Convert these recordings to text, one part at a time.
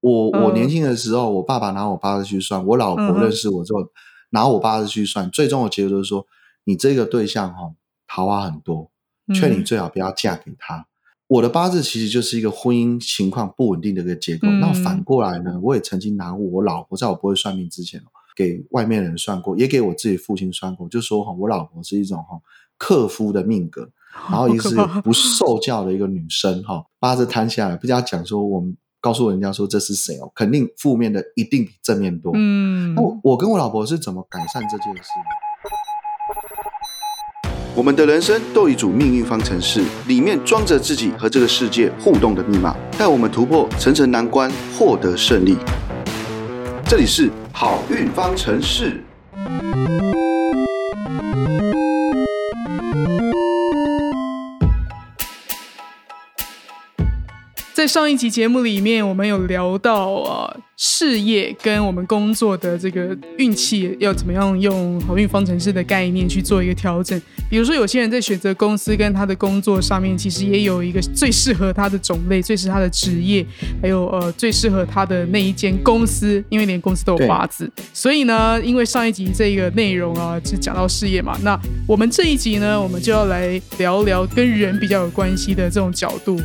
我我嗯。年轻的时候，我爸爸拿我八字去算，我老婆认识我之后拿我八字去算，最终的结果就是说，你这个对象哈、桃花很多，劝你嗯。最好不要嫁给他。我的八字其实就是一个婚姻情况不稳定的一个结构。嗯那反过来呢，我也曾经拿我老婆，在我不会算命之前，给外面人算过，也给我自己父亲算过，就说哈，我老婆是一种哈克夫的命格，然后一个是不受教的一个女生哈，八字摊下来，不要讲说我们告诉人家说这是谁哦，肯定负面的一定比正面多。嗯那我我跟我老婆是怎么改善这件事？我们的人生都有一组命运方程式，里面装着自己和这个世界互动的密码，带我们突破层层难关，获得胜利。这里是好运方程式。在上一集节目里面，我们有聊到啊事业跟我们工作的这个运气要怎么样用好运方程式的概念去做一个调整。比如说，有些人在选择公司跟他的工作上面，其实也有一个最适合他的种类、最适合他的职业，还有呃最适合他的那一间公司，因为连公司都有八字。所以呢，因为上一集这个内容啊是讲到事业嘛，那我们这一集呢，我们就要来聊聊跟人比较有关系的这种角度。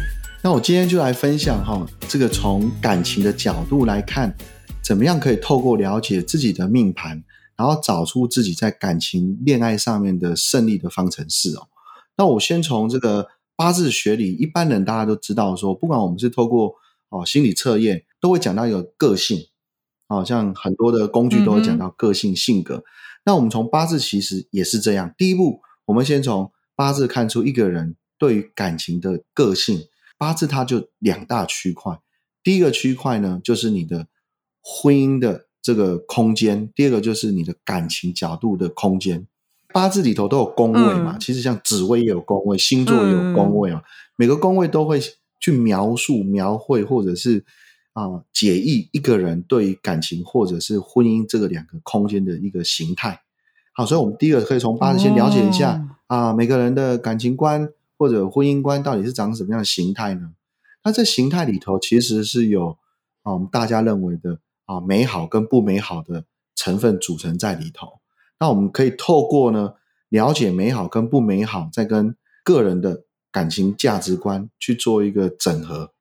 那我今天就来分享哈，这个从感情的角度来看，怎么样可以透过了解自己的命盘，然后找出自己在感情、恋爱上面的胜利的方程式哦。那我先从这个八字学里，一般人大家都知道说，不管我们是透过哦心理测验，都会讲到一个个性，好、像很多的工具都会讲到个性、性格。那我们从八字其实也是这样，第一步，我们先从八字看出一个人对于感情的个性。八字它就两大区块，第一个区块呢就是你的婚姻的这个空间，第二个就是你的感情角度的空间。八字里头都有宫位嘛，嗯其实像紫微也有宫位，星座也有宫位啊，每个宫位都会去描述、描绘或者是啊、解译一个人对于感情或者是婚姻这个两个空间的一个形态。好，所以我们第一个可以从八字先了解一下、哦啊，每个人的感情观或者婚姻观到底是长什么样的形态呢？那这形态里头其实是有啊，我们大家认为的啊美好跟不美好的成分组成在里头。那我们可以透过呢了解美好跟不美好，再跟个人的感情价值观去做一个整合。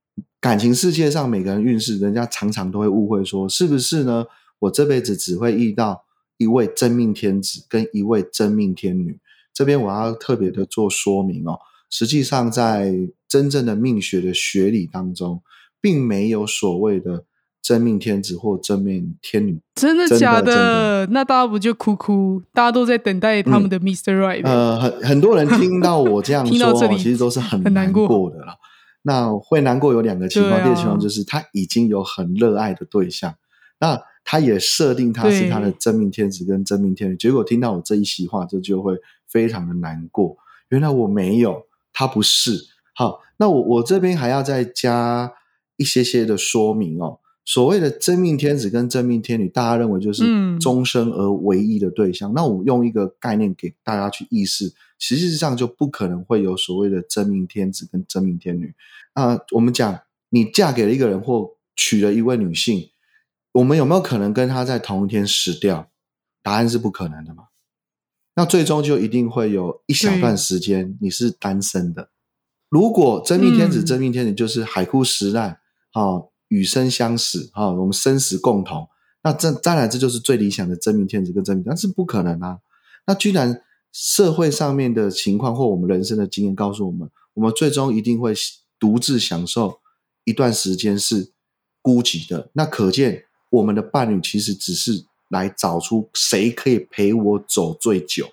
感情世界上每个人运势，人家常常都会误会说，是不是呢？我这辈子只会遇到一位真命天子跟一位真命天女。这边我要特别的做说明哦，实际上在真正的命学的学理当中，并没有所谓的真命天子或真命天女。真的假的那大家不就哭哭？大家都在等待他们的 Mr. Right 欸、呃，很很多人听到我这样 说哦，听到这里其实都是很难过过的了。那会难过有两个情况，啊第一个情况就是他已经有很热爱的对象，那他也设定他是他的真命天子跟真命天女，结果听到我这一席话，这就会非常的难过。原来我没有，他不是。好，那我我这边还要再加一些些的说明哦。所谓的真命天子跟真命天女，大家认为就是嗯终身而唯一的对象。那我用一个概念给大家去意识，实际上就不可能会有所谓的真命天子跟真命天女。啊、我们讲你嫁给了一个人或娶了一位女性，我们有没有可能跟她在同一天死掉？答案是不可能的嘛。那最终就一定会有一小段时间你是单身的。如果真命天子、嗯真命天子就是海枯石烂，哦，与生相死，哈、哦，我们生死共同，那这当然这就是最理想的真命天子跟真命，但是不可能啊。那居然社会上面的情况或我们人生的经验告诉我们，我们最终一定会独自享受一段时间是孤寂的。那可见我们的伴侣其实只是来找出谁可以陪我走最久。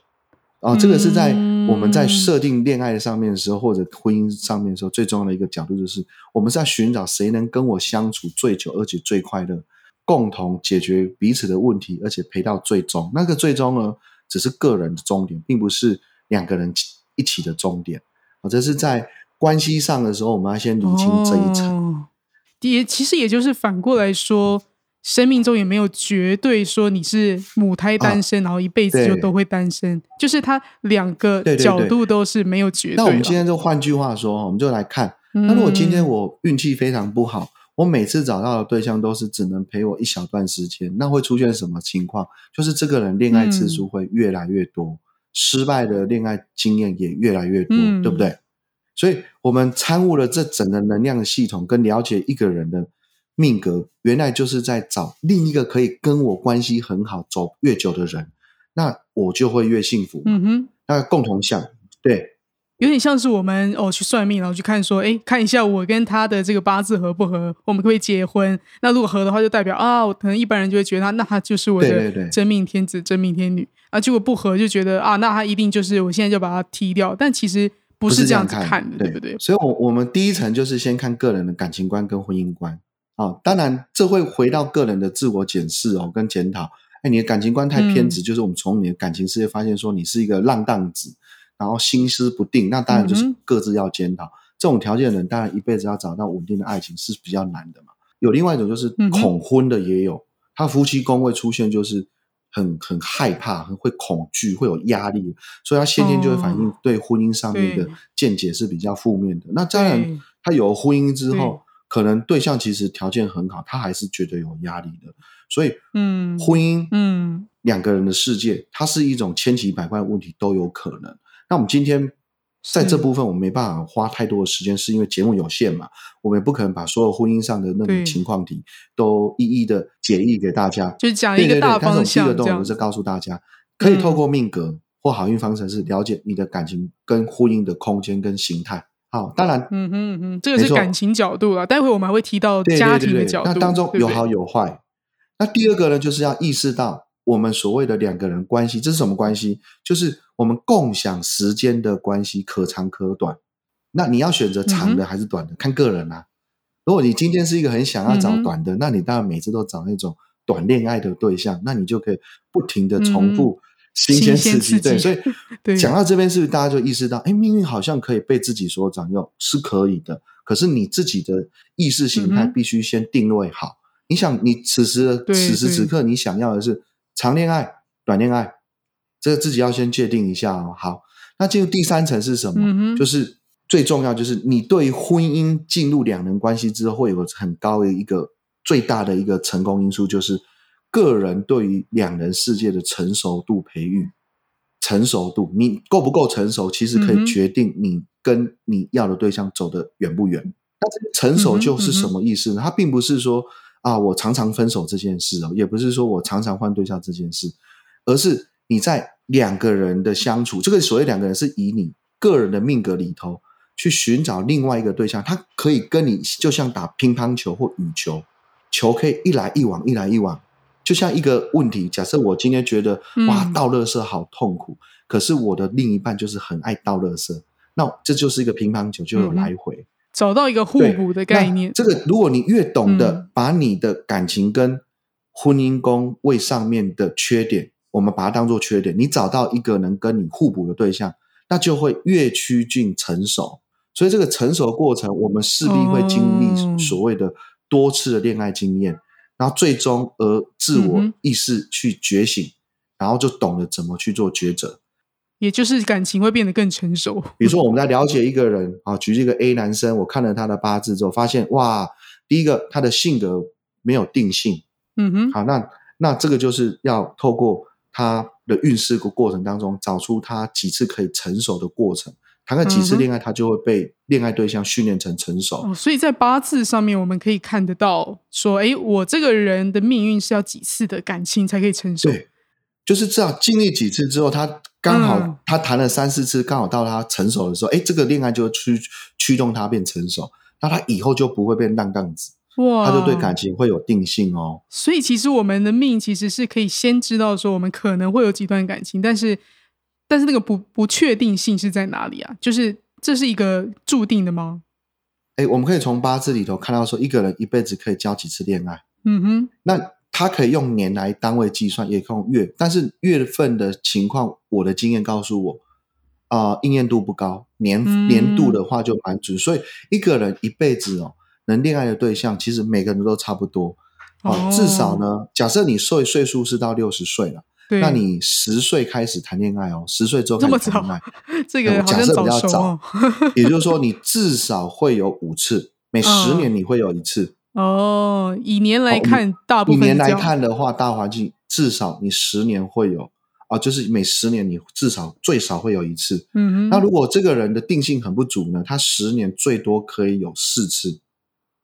啊、这个是在我们在嗯设定恋爱上面的时候，或者婚姻上面的时候，最重要的一个角度就是，我们是在寻找谁能跟我相处最久，而且最快乐，共同解决彼此的问题，而且陪到最终。那个最终呢，只是个人的终点，并不是两个人一起的终点。啊，这是在关系上的时候，我们要先理清这一层。哦也其实也就是反过来说，生命中也没有绝对说你是母胎单身，然后一辈子就都会单身，就是它两个角度都是没有绝对那我们今天就换句话说，我们就来看，嗯。那如果今天我运气非常不好，我每次找到的对象都是只能陪我一小段时间，那会出现什么情况？就是这个人恋爱次数会越来越多，失败的恋爱经验也越来越多，嗯。对不对？所以我们参悟了这整个能量系统，跟了解一个人的命格，原来就是在找另一个可以跟我关系很好、走越久的人，那我就会越幸福。嗯哼，那共同项，对有点像是我们哦去算命，然后去看说，哎，看一下我跟他的这个八字合不合，我们可不可以结婚？那如果合的话，就代表啊，我可能一般人就会觉得他，那他就是我的真命天子、真命天女啊。结果不合，就觉得啊，那他一定就是我现在就把他踢掉。但其实不是这样子看的，对不对？所以，我我们第一层就是先看个人的感情观跟婚姻观啊、当然，这会回到个人的自我检视哦，跟检讨。哎，你的感情观太偏执，就是我们从你的感情世界发现说你是一个浪荡子，然后心思不定，那当然就是各自要检讨。这种条件的人，当然一辈子要找到稳定的爱情是比较难的嘛。有另外一种就是恐婚的也有，他夫妻宫位出现就是很很害怕，很会恐惧，会有压力，所以他先天就会反映哦对婚姻上面的对见解是比较负面的。那当然，他有婚姻之对后，可能对象其实条件很好，他还是觉得有压力的。所以，嗯婚姻，嗯，两个人的世界，它是一种千奇百怪的问题都有可能。那我们今天在这部分，我们没办法花太多的时间，是因为节目有限嘛，我们也不可能把所有婚姻上的那种情况题都一一的解译给大家。就讲对对对，一个大但是我方向第一个动这样子。作是告诉大家，可以透嗯过命格或好运方程式了解你的感情跟婚姻的空间跟形态。好，当然嗯哼嗯哼，这个是感情角度啊。待会我们还会提到家庭的角度，那当中有好有坏。那第二个呢，就是要意识到我们所谓的两个人关系，这是什么关系？就是我们共享时间的关系，可长可短。那你要选择长嗯的还是短的，看个人啊。如果你今天是一个很想要找短的，那你当然每次都找那种短恋爱的对象，那你就可以不停的重复新鲜刺激。对，所以对讲到这边，是不是大家就意识到，哎，命运好像可以被自己所掌握，是可以的。可是你自己的意识形态必须先定位好。你想，你此时此时此刻，你想要的是长恋爱、短恋爱，这个自己要先界定一下哦。好，那进入第三层是什么？嗯就是最重要，就是你对于婚姻进入两人关系之后，会有个很高的一个最大的一个成功因素，就是个人对于两人世界的成熟度培育。成熟度，你够不够成熟，其实可以决定你跟你要的对象走得远不远。那这个成熟就是什么意思呢？它并不是说啊，我常常分手这件事哦，也不是说我常常换对象这件事，而是你在两个人的相处，这个所谓两个人是以你个人的命格里头去寻找另外一个对象，他可以跟你就像打乒乓球或羽球，球可以一来一往，一来一往。就像一个问题，假设我今天觉得嗯哇倒垃圾好痛苦，可是我的另一半就是很爱倒垃圾，那这就是一个乒乓球就有来回。找到一个互对补的概念那。这个，如果你越懂得嗯把你的感情跟婚姻宫位上面的缺点，我们把它当做缺点，你找到一个能跟你互补的对象，那就会越趋近成熟。所以这个成熟过程，我们势必会经哦历所谓的多次的恋爱经验，然后最终而自我意识去觉醒，然后就懂得怎么去做抉择。也就是感情会变得更成熟。比如说，我们在了解一个人啊，举这个 A 男生，我看了他的八字之后，发现哇，第一个他的性格没有定性，嗯哼，好，那那这个就是要透过他的运势的过程当中，找出他几次可以成熟的过程。谈个几次恋爱，他就会被恋爱对象训练成成熟。哦，所以在八字上面，我们可以看得到，说，哎，我这个人的命运是要几次的感情才可以成熟？对，就是这样经历几次之后，他刚好、嗯他谈了三四次，刚好到他成熟的时候，哎，这个恋爱就驱驱动他变成熟，那他以后就不会变浪荡子。哇，他就对感情会有定性哦。所以其实我们的命其实是可以先知道说我们可能会有几段感情，但是但是那个不不确定性是在哪里啊？就是这是一个注定的吗？哎，我们可以从八字里头看到说，一个人一辈子可以交几次恋爱，嗯哼，那他可以用年来单位计算，也可以用月，但是月份的情况，我的经验告诉我，啊、应验度不高，年、嗯年度的话就蛮准，所以一个人一辈子哦，能恋爱的对象，其实每个人都差不多。哦哦，至少呢，假设你岁岁数是到六十岁了，对，那你十岁开始谈恋爱哦，十岁之后开始谈恋爱，这个假设比较早哦。也就是说，你至少会有五次，每十嗯年你会有一次。哦，以年来看，大部分以年来看的话，大环境至少你十年会有啊，就是每十年你至少最少会有一次。嗯哼，那如果这个人的定性很不足呢，他十年最多可以有四次。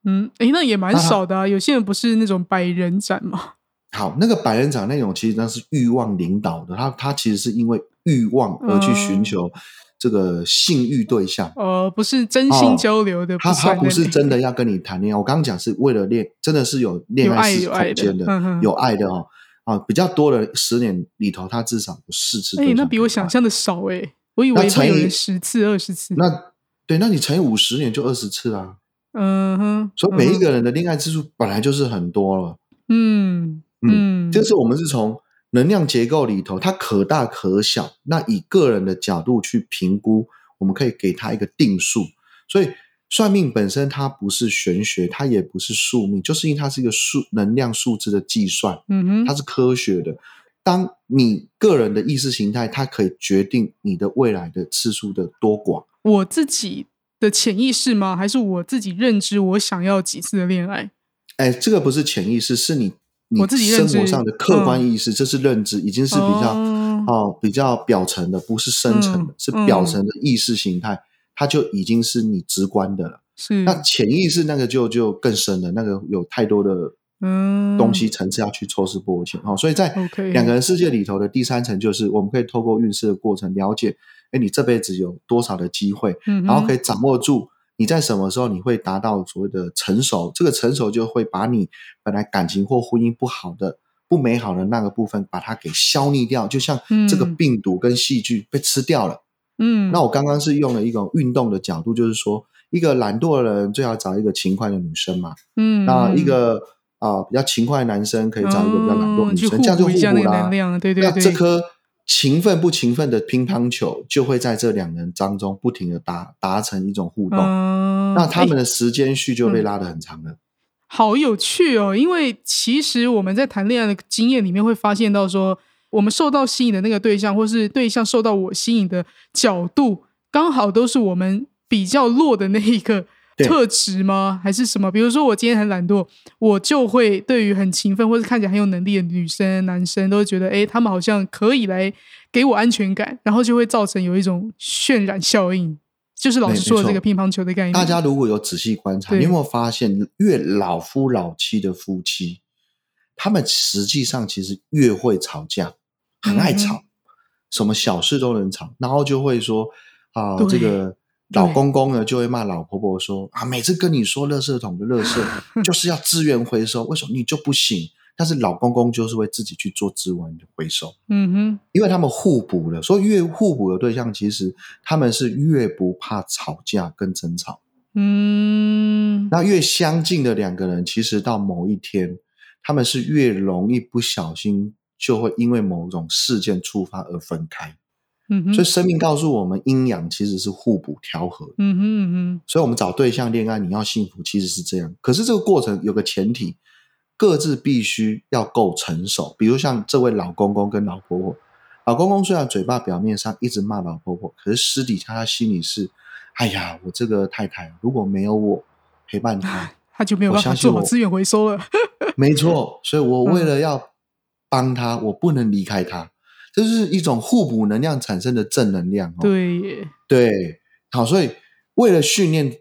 嗯，诶，那也蛮少的啊。有些人不是那种百人斩嘛，好，那个百人斩那种其实那是欲望领导的，他他其实是因为欲望而去寻嗯求这个性欲对象。呃，不是真心哦交流的，他他不是真的要跟你谈恋爱，我刚刚讲是为了恋，真的是有恋有爱爱是有爱的空间的，有爱的哦。啊，比较多的十年里头，他至少有四次。那比我想象的少哎、我以那乘以为会有人十次、二十次。那对，那你乘以五十年就二十次啦。嗯哼，所以每一嗯个人的恋爱次数本来就是很多了。嗯嗯，嗯，这是我们是从能量结构里头，它可大可小。那以个人的角度去评估，我们可以给它一个定数。所以算命本身它不是玄学，它也不是宿命，就是因为它是一个数能量数字的计算，嗯哼，它是科学的。当你个人的意识形态，它可以决定你的未来的次数的多寡。我自己的潜意识吗？还是我自己认知我想要几次的恋爱？哎，这个不是潜意识，是你你自己生活上的客观意识，这是认知，已经是比较哦。哦比较表层的，不是深层的，嗯是表层的意识形态，它就已经是你直观的了。是。那潜意识那个就就更深了，那个有太多的嗯东西层次要去抽丝剥茧哦。所以在两个人世界里头的第三层，就是我们可以透过运势的过程了解，哎，你这辈子有多少的机会，嗯然后可以掌握住你在什么时候你会达到所谓的成熟，这个成熟就会把你本来感情或婚姻不好的、不美好的那个部分，把它给消灭掉，就像这个嗯。病毒跟细菌被吃掉了。嗯，那我刚刚是用了一种运动的角度，就是说，一个懒惰的人最好找一个勤快的女生嘛，嗯那一个啊、比较勤快的男生可以找一个比较懒惰的女生，这样就互互补一下那这颗勤奋不勤奋的乒乓球就会在这两人当中不停的达达成一种互动，那他们的时间序就被嗯拉得很长了。好有趣哦！因为其实我们在谈恋爱的经验里面会发现到说，我们受到吸引的那个对象，或是对象受到我吸引的角度，刚好都是我们比较弱的那一个对特质吗？还是什么？比如说我今天很懒惰，我就会对于很勤奋或者看起来很有能力的女生、男生，都会觉得，哎，他们好像可以来给我安全感，然后就会造成有一种渲染效应，就是老没师说的这个乒乓球的概念。大家如果有仔细观察，你有没有发现，越老夫老妻的夫妻，他们实际上其实越会吵架，很爱吵，嗯什么小事都能吵，然后就会说啊、对这个老公公呢就会骂老婆婆说啊，每次跟你说垃圾桶的垃圾 就是要资源回收，为什么你就不行？但是老公公就是会自己去做资源回收。嗯哼，因为他们互补了，所以越互补的对象，其实他们是越不怕吵架跟争吵。嗯，那越相近的两个人，其实到某一天，他们是越容易不小心就会因为某种事件触发而分开。嗯哼，所以生命告诉我们，阴阳其实是互补调和的。嗯哼嗯哼，所以我们找对象恋爱，你要幸福，其实是这样。可是这个过程有个前提，各自必须要够成熟。比如像这位老公公跟老婆婆，老公公虽然嘴巴表面上一直骂老婆婆，可是私底下他心里是，哎呀，我这个太太如果没有我陪伴她，他就没有办法我相信我做好资源回收了。没错，所以我为了要帮她，我不能离开她。这是一种互补能量产生的正能量哦。对耶，对，好，所以为了训练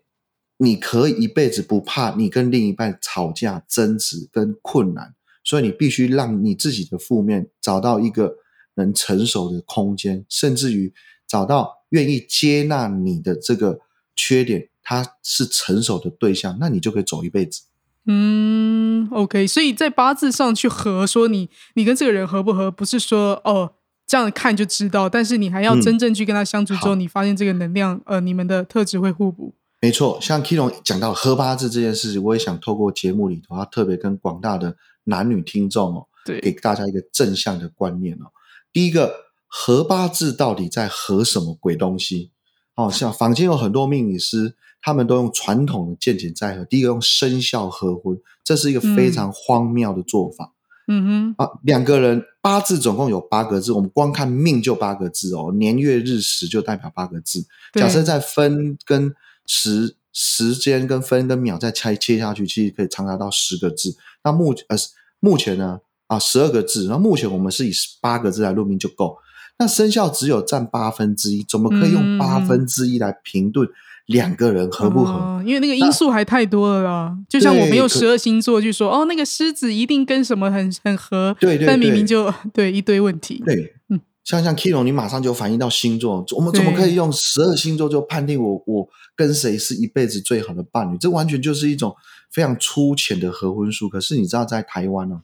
你可以一辈子不怕你跟另一半吵架、争执跟困难，所以你必须让你自己的负面找到一个能成熟的空间，甚至于找到愿意接纳你的这个缺点，他是成熟的对象，那你就可以走一辈子。嗯，OK，所以在八字上去合，说你你跟这个人合不合，不是说哦这样看就知道，但是你还要嗯真正去跟他相处之后，好你发现这个能量，呃，你们的特质会互补。没错，像 K 龙讲到合八字这件事情，我也想透过节目里头，他特别跟广大的男女听众哦，对给，大家一个正向的观念哦。第一个，合八字到底在合什么鬼东西？哦，像坊间有很多命理师，他们都用传统的见解在合。第一个用生肖合婚，这是一个非常荒谬的做法、嗯哼，啊。两个人八字总共有八个字，我们光看命就八个字哦，年月日时就代表八个字。假设再分跟时时间跟分跟秒再切切下去，其实可以长达到十个字。那目呃目前呢啊十二个字，那目前我们是以八个字来录命就够。那生肖只有占八分之一，怎么可以用八分之一来评论两个人合不合？哦因为那个因素还太多了啦。就像我们用十二星座去说，哦，那个狮子一定跟什么很很合，对对但明明就对一堆问题。对，嗯像像 Kilo，你马上就反映到星座，我们怎么可以用十二星座就判定我我跟谁是一辈子最好的伴侣？这完全就是一种非常粗浅的合婚术。可是你知道，在台湾呢、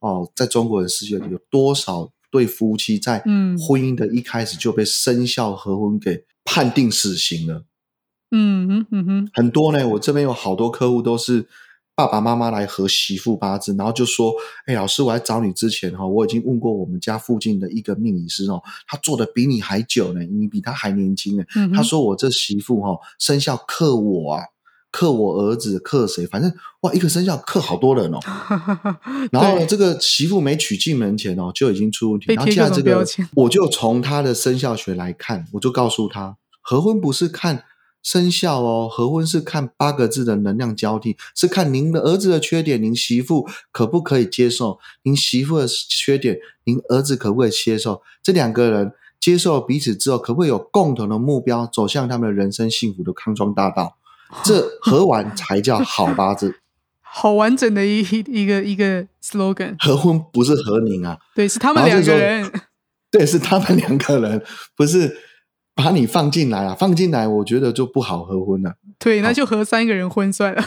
哦，在中国的世界里，有多少对夫妻在嗯婚姻的一开始就被生肖合婚给判定死刑了？嗯哼嗯哼，很多呢，我这边有好多客户都是爸爸妈妈来合媳妇八字，然后就说：“哎，老师，我来找你之前哈、我已经问过我们家附近的一个命理师哦，他做的比你还久呢，你比他还年轻呢。嗯他说我这媳妇哈、生肖克我啊，克我儿子，克谁？反正哇，一个生肖克好多人哦。然后呢，这个媳妇没娶进门前哦，就已经出问题。然后现在这个我就从他的生肖学来看，我就告诉他，合婚不是看生肖哦，合婚是看八个字的能量交替，是看您的儿子的缺点，您媳妇可不可以接受？您媳妇的缺点，您儿子可不可以接受？这两个人接受彼此之后，可不可以有共同的目标，走向他们的人生幸福的康庄大道？这合完才叫好八字。好完整的一一个一个 slogan。合婚不是合您啊，对，是他们两个人。对，是他们两个人，不是把你放进来啊，放进来，我觉得就不好合婚了、对，那就合三个人婚算了，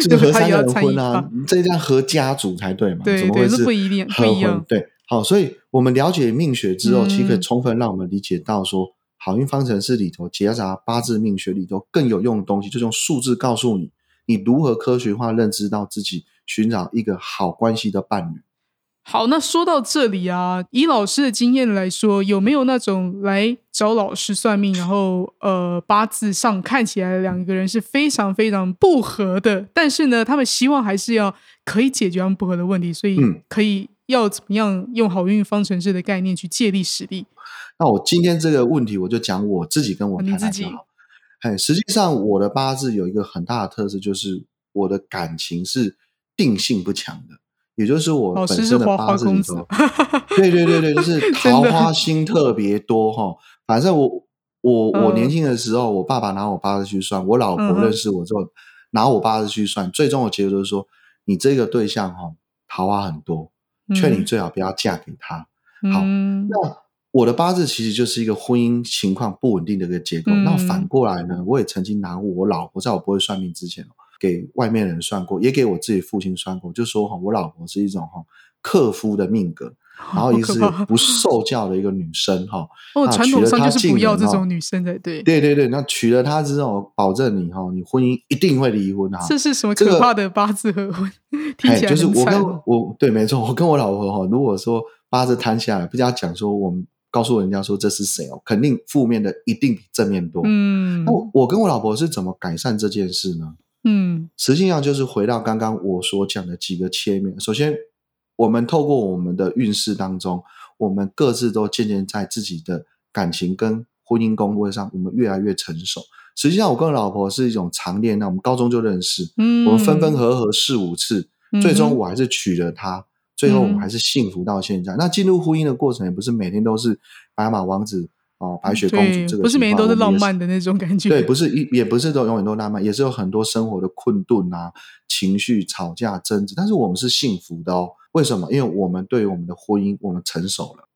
这个合三个人婚啊吧。，这样合家族才对嘛？怎么会是不一定合不一样婚？对，好，所以我们了解命学之后，嗯其实可以充分让我们理解到说，好运方程式里头夹杂八字命学里头更有用的东西，就是用数字告诉你，你如何科学化认知到自己，寻找一个好关系的伴侣。好，那说到这里啊，以老师的经验来说，有没有那种来找老师算命，然后呃八字上看起来两个人是非常非常不合的，但是呢，他们希望还是要可以解决他们不合的问题，所以嗯可以要怎么样用好运方程式的概念去借力使力？那我今天这个问题，我就讲我自己跟我自己太太就好。哎，实际上我的八字有一个很大的特色，就是我的感情是定性不强的，也就是我本身的八字里头，，对对对对，就是 桃花心特别多哈。反正我我我嗯年轻的时候，我爸爸拿我八字去算，我老婆认识我之后拿我八字去算，最终的结果就是说，你这个对象哈桃花很多，劝你嗯最好不要嫁给他。好嗯那我的八字其实就是一个婚姻情况不稳定的一个结构。嗯那反过来呢，我也曾经拿我老婆，在我不会算命之前，给外面人算过，也给我自己父亲算过，就说哈，我老婆是一种哈克夫的命格，然后一个是不受教的一个女生哈。哦，那传统上就是不要这种女生才对。对对对，那娶了她之后，保证你哈，你婚姻一定会离婚啊。这是什么可怕的八字合婚？听哎，起来就是我跟我对，没错，我跟我老婆哈，如果说八字摊下来，不加讲说我们告诉人家说这是谁哦，肯定负面的一定比正面多。嗯那我我跟我老婆是怎么改善这件事呢？嗯实际上就是回到刚刚我所讲的几个切面。首先，我们透过我们的运势当中，我们各自都渐渐在自己的感情跟婚姻工位上，我们越来越成熟。实际上，我跟老婆是一种长恋那，我们高中就认识，嗯，我们分分合合四五次，嗯最终我还是娶了她，最后我们嗯还是幸福到现在。那进入婚姻的过程也不是每天都是白马王子哦，白雪公主这个，不是每天都是浪漫的那种感觉。对，不是一也不是都永远都浪漫，也是有很多生活的困顿啊、情绪、吵架、争执，但是我们是幸福的哦。为什么？因为我们对于我们的婚姻，我们成熟了。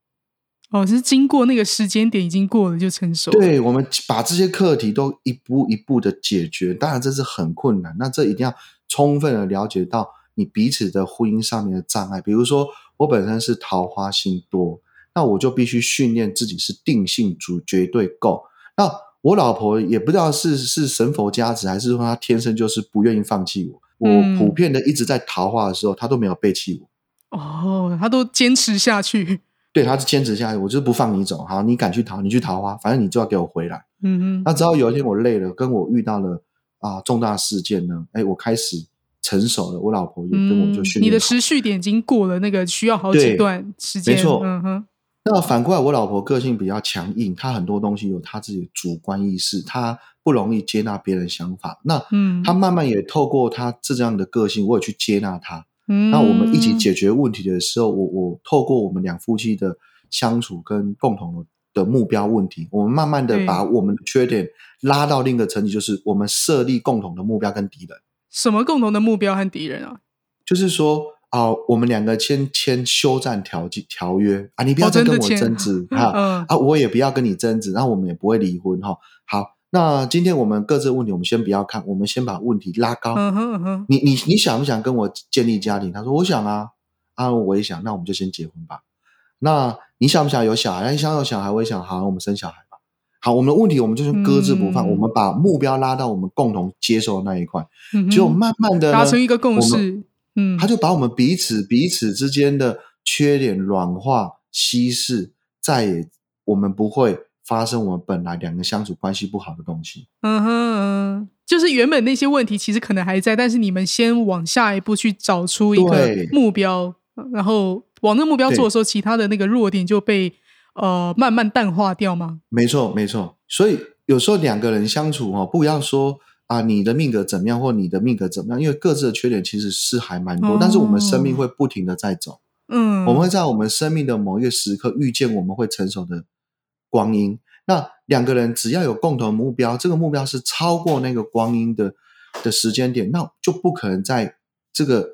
哦，是经过那个时间点已经过了就成熟了。对，我们把这些课题都一步一步的解决，当然这是很困难。那这一定要充分的了解到你彼此的婚姻上面的障碍。比如说，我本身是桃花心多，那我就必须训练自己是定性足绝对够。那我老婆也不知道是是神佛加持，还是说她天生就是不愿意放弃我。我嗯普遍的一直在桃花的时候，她都没有背弃我。哦，她都坚持下去。对，她是坚持下去，我就是不放你走。好，你敢去桃，你去桃花，反正你就要给我回来。嗯嗯，那直到有一天我累了，跟我遇到了啊重大事件呢，哎，我开始成熟了，我老婆也跟我就你的持续点已经过了那个需要好几段时间。没错嗯哼，那反过来，我老婆个性比较强硬，她很多东西有她自己的主观意识，她不容易接纳别人想法。那嗯，她慢慢也透过她这样的个性，我也去接纳她。嗯，那我们一起解决问题的时候，我我透过我们两夫妻的相处跟共同的目标问题，我们慢慢的把我们的缺点拉到另一个层级，就是我们设立共同的目标跟敌人。什么共同的目标和敌人啊？就是说啊、我们两个先签休战条件条约啊，你不要哦再跟我争执哈、嗯啊，我也不要跟你争执，然后我们也不会离婚哈、好，那今天我们各自的问题，我们先不要看，我们先把问题拉高。嗯哼嗯哼，你你你想不想跟我建立家庭？他说我想啊，啊我也想，那我们就先结婚吧。那你想不想有小孩？你想有小孩，我也想，好，我们生小孩吧。好，我们的问题我们就是搁置不放，嗯我们把目标拉到我们共同接受的那一块，嗯哼结果慢慢的呢达成一个共识，嗯，他就把我们彼此彼此之间的缺点软化稀释，再也我们不会发生我们本来两个相处关系不好的东西。嗯哼嗯，就是原本那些问题其实可能还在，但是你们先往下一步去找出一个目标，然后往那个目标做的时候，其他的那个弱点就被呃慢慢淡化掉吗？没错，没错。所以有时候两个人相处哦，不要说啊你的命格怎么样，或你的命格怎么样，因为各自的缺点其实是还蛮多，哦但是我们生命会不停的在走。嗯，我们会在我们生命的某一个时刻遇见我们会成熟的光阴。那两个人只要有共同目标，这个目标是超过那个光阴的的时间点，那就不可能在这个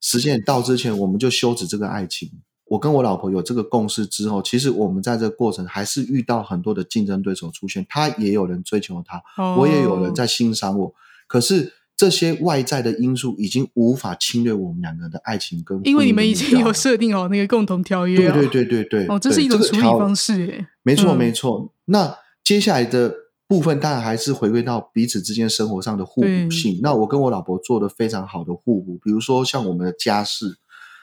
时间点到之前，我们就休止这个爱情。我跟我老婆有这个共识之后，其实我们在这个过程还是遇到很多的竞争对手出现，他也有人追求他，哦我也有人在欣赏我，可是。这些外在的因素已经无法侵略我们两个人的爱情跟因为你们已经有设定好那个共同条约、哦，对对对对对，哦，这是一种处理方式耶。没错嗯没错。那接下来的部分，当然还是回归到彼此之间生活上的互对补性。那我跟我老婆做的非常好的互补，比如说像我们的家事，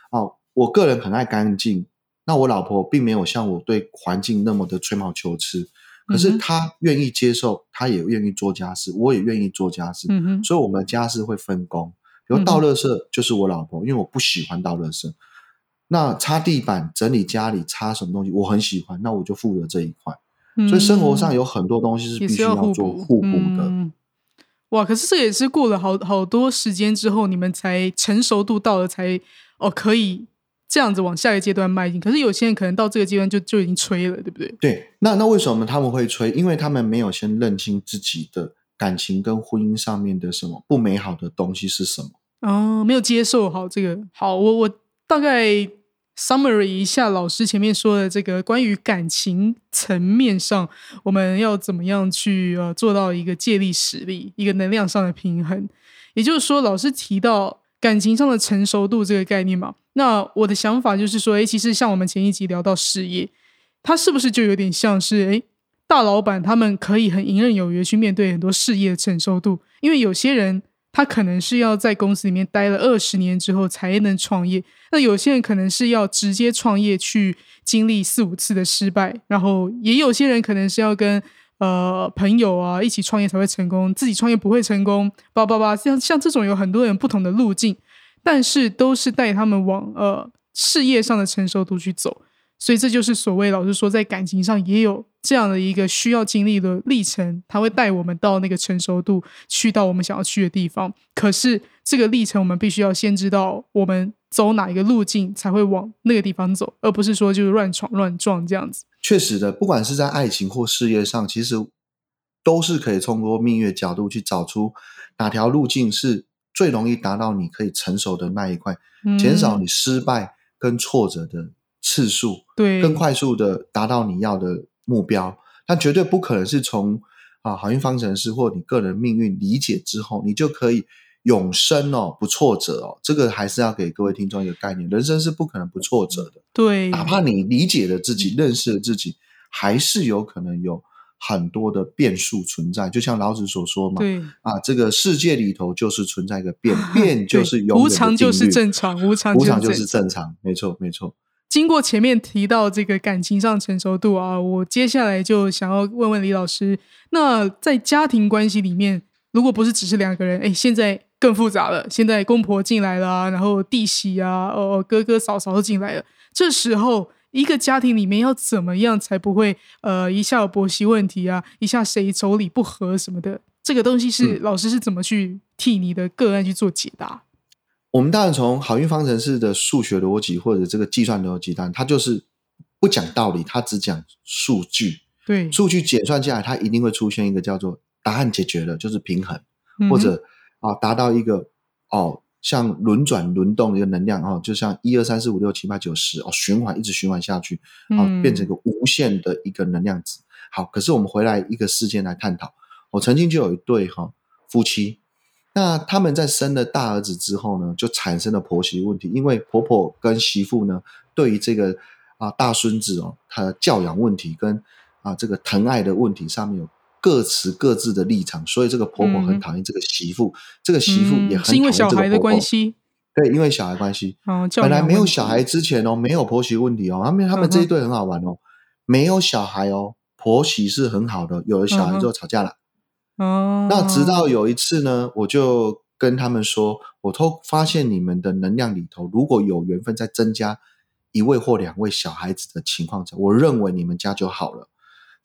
哦，我个人很爱干净，那我老婆并没有像我对环境那么的吹毛求疵，可是她愿意接受，她也愿意做家事，我也愿意做家事，嗯，所以我们的家事会分工。比如倒垃圾就是我老婆，因为我不喜欢倒垃圾。那擦地板、整理家里、擦什么东西，我很喜欢，那我就负责这一块。所以生活上嗯有很多东西是必须要做互补的。嗯哇，可是这也是过了好好多时间之后，你们才成熟度到了才，哦可以这样子往下一个阶段迈进。可是有些人可能到这个阶段就就已经吹了，对不对？对，那那为什么他们会吹？因为他们没有先认清自己的感情跟婚姻上面的什么不美好的东西是什么。哦，没有接受好这个。好，我我大概 summary 一下老师前面说的这个关于感情层面上，我们要怎么样去呃做到一个借力使力，一个能量上的平衡。也就是说，老师提到感情上的成熟度这个概念嘛，那我的想法就是说，诶，其实像我们前一集聊到事业，它是不是就有点像是诶大老板他们可以很游刃有余去面对很多事业的成熟度，因为有些人他可能是要在公司里面待了二十年之后才能创业，那有些人可能是要直接创业去经历四五次的失败，然后也有些人可能是要跟呃朋友啊一起创业才会成功，自己创业不会成功，叭叭叭，像像这种有很多人不同的路径，但是都是带他们往呃事业上的成熟度去走。所以这就是所谓老师说，在感情上也有这样的一个需要经历的历程，他会带我们到那个成熟度，去到我们想要去的地方。可是这个历程，我们必须要先知道我们走哪一个路径才会往那个地方走，而不是说就是乱闯乱撞这样子。确实的，不管是在爱情或事业上，其实都是可以通过命运角度去找出哪条路径是最容易达到你可以成熟的那一块，嗯减少你失败跟挫折的次数，对更快速的达到你要的目标。但绝对不可能是从啊好运方程式或你个人命运理解之后，你就可以永生哦，不挫折哦。这个还是要给各位听众一个概念，人生是不可能不挫折的。对，哪怕你理解了自己、认识了自己，还是有可能有很多的变数存在。就像老子所说嘛，对啊，这个世界里头就是存在一个变，变就是永无常就是正常，无常无常就是正常。正常，没错没错。经过前面提到这个感情上成熟度啊，我接下来就想要问问李老师，那在家庭关系里面，如果不是只是两个人，哎，现在更复杂了，现在公婆进来了啊，然后弟媳啊，哦，哥哥嫂嫂都进来了，这时候一个家庭里面要怎么样才不会呃一下有婆媳问题啊，一下谁妯娌不和什么的，这个东西是、老师是怎么去替你的个案去做解答？我们当然从好运方程式的数学逻辑或者这个计算逻辑，当然它就是不讲道理，它只讲数据。对，数据检算下来，它一定会出现一个叫做答案解决了，就是平衡，嗯或者啊达到一个哦像轮转轮动的一个能量哦，就像一二三四五六七八九十哦循环一直循环下去，哦嗯变成一个无限的一个能量值。好，可是我们回来一个事件来探讨，我曾经就有一对哈、夫妻，那他们在生了大儿子之后呢，就产生了婆媳问题，因为婆婆跟媳妇呢对于这个啊大孙子哦，他的教养问题跟啊这个疼爱的问题上面有各持各自的立场，所以这个婆婆很嗯讨厌这个媳妇，这个媳妇嗯也很是因为讨厌小孩的这个婆婆。关系对，因为小孩关系，哦，本来没有小孩之前哦，没有婆媳问题哦，他们他们这一对很好玩哦，没有小孩哦，婆媳是很好的，有了小孩之后吵架了。哦，那直到有一次呢，我就跟他们说，我偷发现你们的能量里头，如果有缘分再增加一位或两位小孩子的情况下，我认为你们家就好了。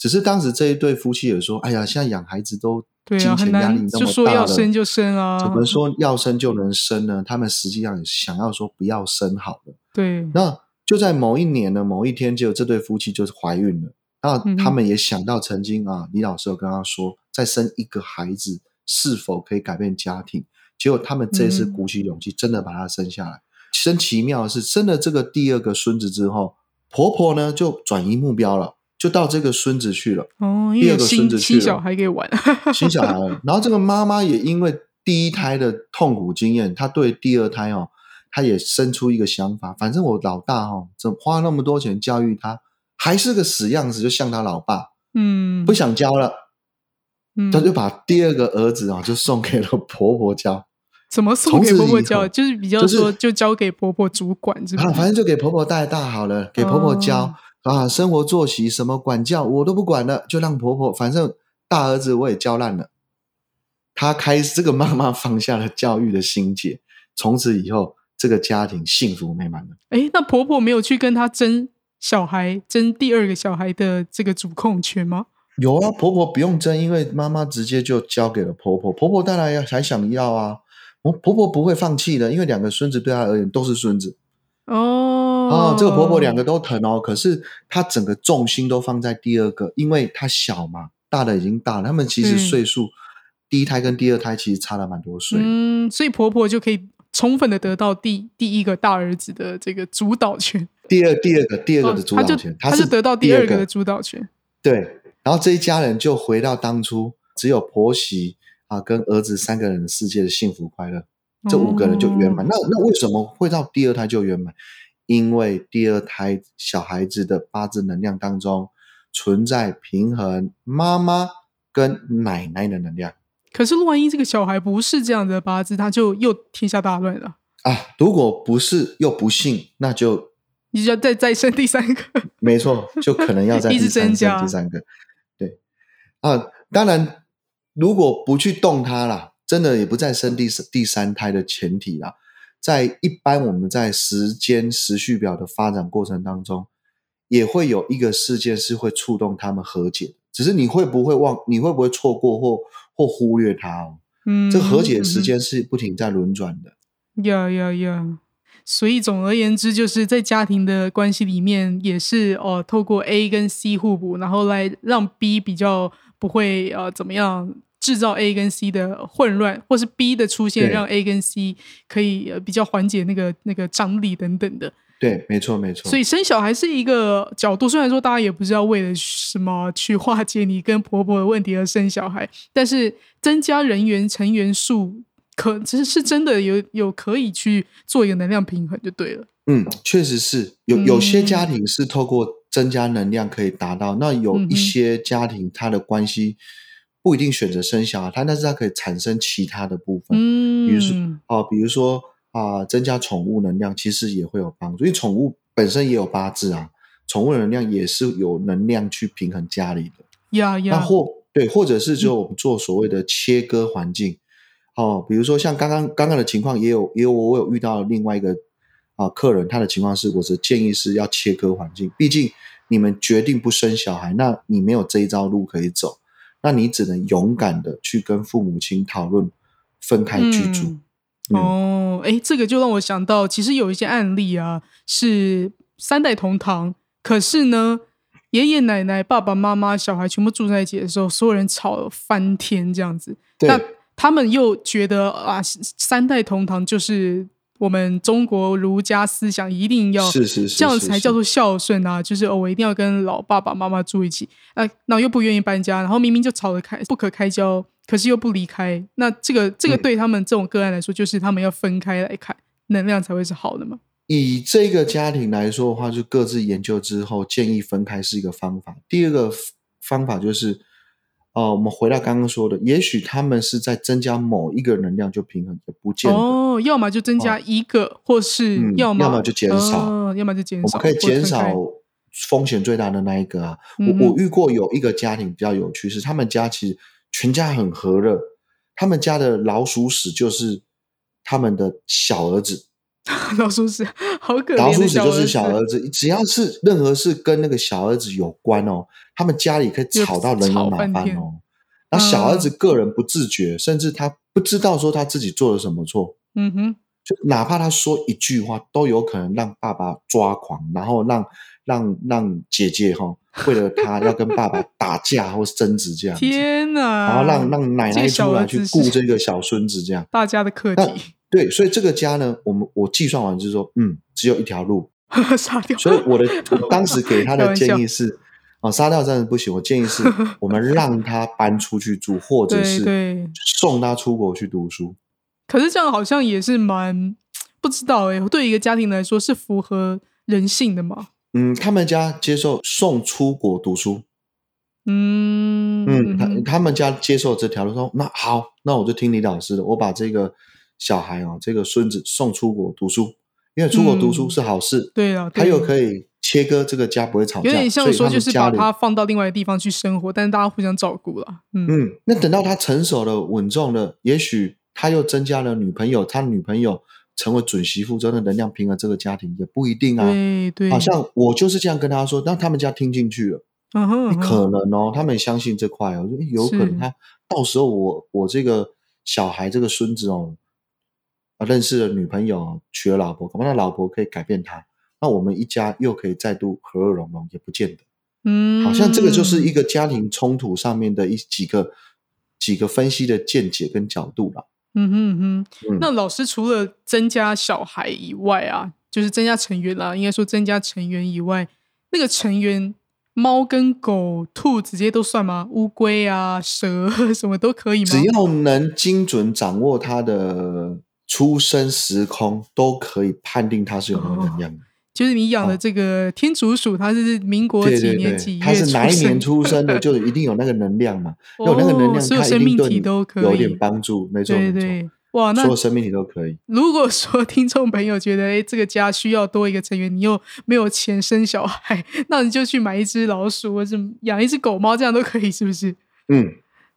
只是当时这一对夫妻也说：“哎呀，现在养孩子都金钱压力那么大了，要生就生啊，怎么说要生就能生呢？他们实际上也想要说不要生好了。对，那就在某一年的某一天，就这对夫妻就是怀孕了。那他们也想到曾经啊，李老师有跟他说，再生一个孩子是否可以改变家庭？结果他们这次嗯鼓起勇气，真的把他生下来。真奇妙的是，生了这个第二个孙子之后，婆婆呢就转移目标了，就到这个孙子去了。哦，第二个孙子去了新小孩可以玩，新小孩了。然后这个妈妈也因为第一胎的痛苦经验，她对第二胎哦，她也生出一个想法，反正我老大哦，怎么花那么多钱教育他，还是个死样子，就像他老爸，嗯，不想教了，嗯，她就把第二个儿子啊、就送给了婆婆教。怎么送给婆婆教，就是比较就是说就交给婆婆主管，是不啊，反正就给婆婆带大好了，给婆婆教、哦啊，生活作息什么管教我都不管了，就让婆婆，反正大儿子我也教烂了。她开始这个妈妈放下了教育的心结，从此以后这个家庭幸福美满了。哎，那婆婆没有去跟她争小孩，争第二个小孩的这个主控权吗？有啊，婆婆不用争，因为妈妈直接就交给了婆婆，婆婆当然要还想要啊。我婆婆不会放弃的，因为两个孙子对她而言都是孙子哦，哦。这个婆婆两个都疼哦，可是她整个重心都放在第二个，因为她小嘛，大的已经大了，他们其实嗯岁数，第一胎跟第二胎其实差了蛮多岁。嗯，所以婆婆就可以充分的得到第第一个大儿子的这个主导权，第二第二个第二个的主导权，她是得到第第二二个的主导权。对，然后这一家人就回到当初只有婆媳啊跟儿子三个人的世界的幸福快乐，这五个人就圆满。哦那那为什么会到第二胎就圆满？因为第二胎小孩子的八字能量当中存在平衡妈妈跟奶奶的能量可是万一这个小孩不是这样的八字，他就又天下大乱了，啊。如果不是又不幸，那就你就要再再生第三个。没错，就可能要再 一直生第三个。对啊，当然，如果不去动它啦，真的也不再生第第三胎的前提啦，在一般我们在时间时序表的发展过程当中，也会有一个事件是会触动他们和解，只是你会不会忘，你会不会错过或或忽略它哦？嗯，这个和解的时嗯间是不停在轮转的。呀呀呀！所以总而言之，就是在家庭的关系里面，也是哦，透过 A 跟 C 互补，然后来让 B 比较不会呃怎么样制造 A 跟 C 的混乱，或是 B 的出现让 A 跟 C 可以呃比较缓解那个那个张力等等的。对，没错，没错。所以生小孩是一个角度，虽然说大家也不是要为了什么去化解你跟婆婆的问题而生小孩，但是增加人员成员数，可其实是真的有有可以去做一个能量平衡就对了。嗯，确实是有有些嗯家庭是透过增加能量可以达到，那有一些家庭他的关系不一定选择生小孩，他但是他可以产生其他的部分，嗯，比如说哦，比如说啊、增加宠物能量其实也会有帮助，因为宠物本身也有八字啊，宠物能量也是有能量去平衡家里的。呀呀，那或对，或者是就我们做所谓的切割环境，哦，比如说像刚刚刚刚的情况，也有也有我有遇到另外一个啊客人他的情况是，我的建议是要切割环境，毕竟你们决定不生小孩，那你没有这一招路可以走，那你只能勇敢的去跟父母亲讨论分开居住。嗯哦，哎，这个就让我想到，其实有一些案例啊，是三代同堂，可是呢，爷爷奶奶、爸爸妈妈、小孩全部住在一起的时候，所有人吵翻天这样子。对那他们又觉得啊，三代同堂就是我们中国儒家思想一定要是是是这样才叫做孝顺啊，就是哦，我一定要跟老爸爸妈妈住一起，啊，那又不愿意搬家，然后明明就吵得开不可开交，可是又不离开，那这个这个嗯对他们这种个案来说，就是他们要分开来看，能量才会是好的嘛。以这个家庭来说的话，就各自研究之后，建议分开是一个方法。第二个方法就是，呃，我们回到刚刚说的，也许他们是在增加某一个能量就平衡，也不见得。哦，要么就增加一个，或是嗯要么、要么就减少哦要么就减少，我们可以减少风险最大的那一个啊。嗯我我遇过有一个家庭比较有趣，是他们家其实全家很和乐，他们家的老鼠屎就是他们的小儿子，老鼠屎，好可怜老鼠屎就是小儿子，只要是任何事跟那个小儿子有关哦，他们家里可以吵到人仰马吵翻哦。那小儿子个人不自觉，甚至他不知道说他自己做了什么错，嗯哼，就哪怕他说一句话，都有可能让爸爸抓狂，然后让让让姐姐哈、为了他要跟爸爸打架或是争执这样子，天哪！然后让让奶奶出来去顾这个小孙子这样。大家的课那题，对，所以这个家呢，我们我计算完就是说，嗯，只有一条路，杀掉。所以我的我 当时给他的建议是，啊，杀掉真的不行。我建议是 我们让他搬出去住，或者是对，送他出国去读书。可是这样好像也是蛮不知道哎、对一个家庭来说是符合人性的嘛？嗯，他们家接受送出国读书，嗯嗯，他哼他们家接受这条路，说那好，那我就听李老师的，我把这个小孩哦，这个孙子送出国读书，因为出国读书嗯是好事，对啊，他又可以切割这个家，不会吵架，有点像说就是把他放到另外一个地方去生活，但是大家互相照顾了。嗯嗯，那等到他成熟了、稳重了，也许他又增加了女朋友，他女朋友成为准媳妇，真的能量平衡这个家庭也不一定啊。对对，好像我就是这样跟他说，让他们家听进去了，嗯哼嗯哼可能哦，他们相信这块哦，有可能他到时候我我这个小孩这个孙子哦，啊认识了女朋友，娶了老婆，恐怕他老婆可以改变他，那我们一家又可以再度和乐融融，也不见得。嗯，好像这个就是一个家庭冲突上面的一几个几个分析的见解跟角度啦。嗯哼嗯哼。嗯，那老师除了增加小孩以外啊，就是增加成员啦，应该说增加成员以外，那个成员猫跟狗、兔子这些都算吗？乌龟啊、蛇 什么都可以吗？只要能精准掌握它的出生时空，都可以判定它是有那个能量的。就是你养的哦这个天竺鼠，它是民国几年几，月他是哪一年出出生的，就一定有那个能量嘛。有那个能哦，量，所有生命体都可以有点帮助。没错，没对对错，，哇，那所有生命体都可以。如果说听众朋友觉得，哎，这个家需要多一个成员，你又没有钱生小孩，那你就去买一只老鼠，或者养一只狗猫，这样都可以，是不是？嗯，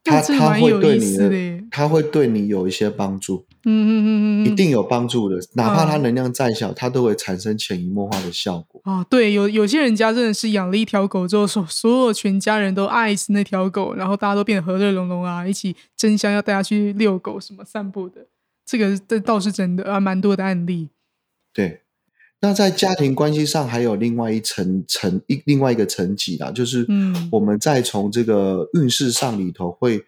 那这他他会蛮有意对你的思的耶，他会对你有一些帮助。嗯嗯嗯嗯嗯，一定有帮助的，哪怕它嗯能量再小，它都会产生潜移默化的效果。啊，对，有有些人家真的是养了一条狗之后，所所有全家人都爱死那条狗，然后大家都变得和乐融融啊，一起争相要带它去遛狗什么散步的，这个这倒是真的啊，蛮多的案例。对，那在家庭关系上还有另外一层层一另外一个层级啦，就是嗯我们再从这个运势上里头会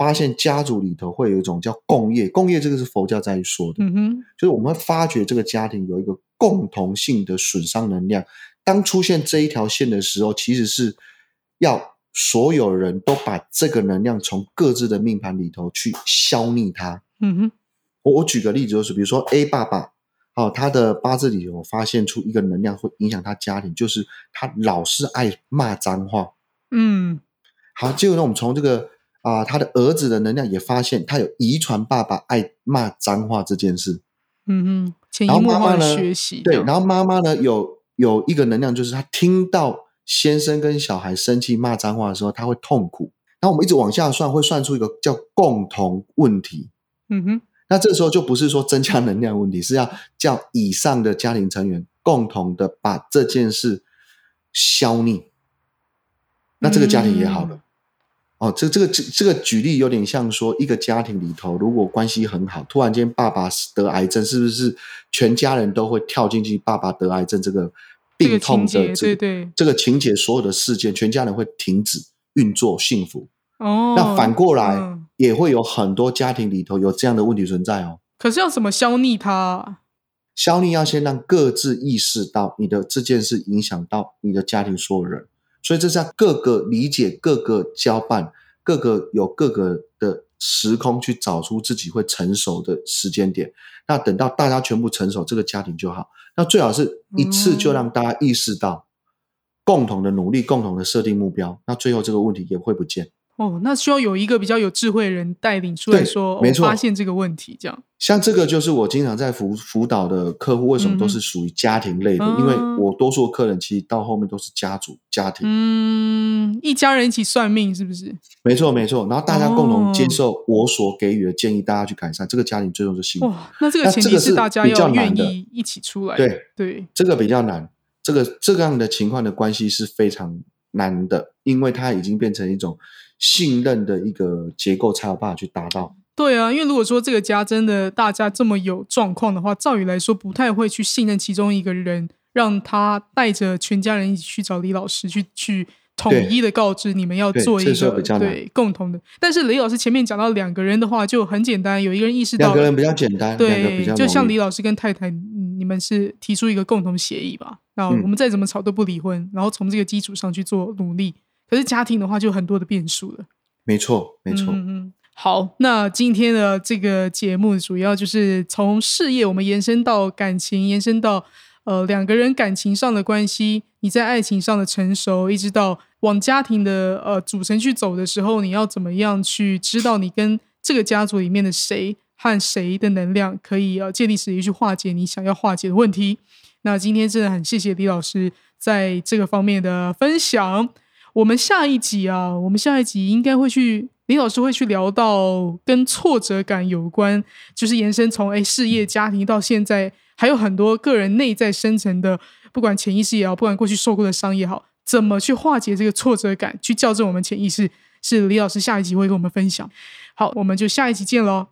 发现家族里头会有一种叫共业，共业这个是佛教在说的，嗯哼，就是我们会发觉这个家庭有一个共同性的损伤能量。当出现这一条线的时候，其实是要所有人都把这个能量从各自的命盘里头去消灭它。嗯哼，我我举个例子，就是比如说 A 爸爸，哦，他的八字里有发现出一个能量会影响他家庭，就是他老是爱骂脏话。嗯好，结果呢，我们从这个啊、他的儿子的能量也发现他有遗传爸爸爱骂脏话这件事。嗯哼，潜移然后妈妈呢学习，对，然后妈妈呢有有一个能量，就是他听到先生跟小孩生气骂脏话的时候，他会痛苦。然后我们一直往下算，会算出一个叫共同问题。嗯哼，那这时候就不是说增加能量问题，是要叫以上的家庭成员共同的把这件事消匿，那这个家庭也好了。哦，这这个这这个举例有点像说，一个家庭里头如果关系很好，突然间爸爸得癌症，是不是全家人都会跳进去？爸爸得癌症这个病痛的这个这个情节，所有的事件，全家人会停止运作，幸福。哦，那反过来也会有很多家庭里头有这样的问题存在哦。可是要怎么消匿它？消匿要先让各自意识到你的这件事影响到你的家庭所有人，所以这是要各个理解、各个交办、各个有各个的时空去找出自己会成熟的时间点。那等到大家全部成熟，这个家庭就好。那最好是一次就让大家意识到共同的努力、共同的设定目标，那最后这个问题也会不见。哦，那需要有一个比较有智慧的人带领出来说，没错，发现这个问题，这样。像这个就是我经常在辅辅导的客户，为什么都是属于家庭类的？因为我多数客人其实到后面都是家族家庭，嗯，一家人一起算命是不是？没错，没错。然后大家共同接受我所给予的建议，大家去改善这个家庭，最终是幸福。哇，那这个前提是大家要愿意一起出来。对对，这个比较难。这个这样的情况的关系是非常难的，因为它已经变成一种。信任的一个结构才有办法去达到。对啊，因为如果说这个家真的大家这么有状况的话，照理来说不太会去信任其中一个人，让他带着全家人一起去找李老师去去统一的告知你们要做一个对共同的。但是李老师前面讲到两个人的话就很简单，有一个人意识到两个人比较简单，对，就像李老师跟太太，你们是提出一个共同协议吧？然后我们再怎么吵都不离婚，然后从这个基础上去做努力。可是家庭的话，就很多的变数了。没错，没错。嗯嗯。好，那今天的这个节目主要就是从事业，我们延伸到感情，延伸到呃两个人感情上的关系，你在爱情上的成熟，一直到往家庭的呃组成去走的时候，你要怎么样去知道你跟这个家族里面的谁和谁的能量可以呃建立实力去化解你想要化解的问题。那今天真的很谢谢李老师在这个方面的分享。我们下一集啊，我们下一集应该会去，李老师会去聊到跟挫折感有关，就是延伸从哎事业、家庭到现在，还有很多个人内在深层的，不管潜意识也好，不管过去受过的伤也好，怎么去化解这个挫折感，去校正我们潜意识，是李老师下一集会跟我们分享。好，我们就下一集见喽。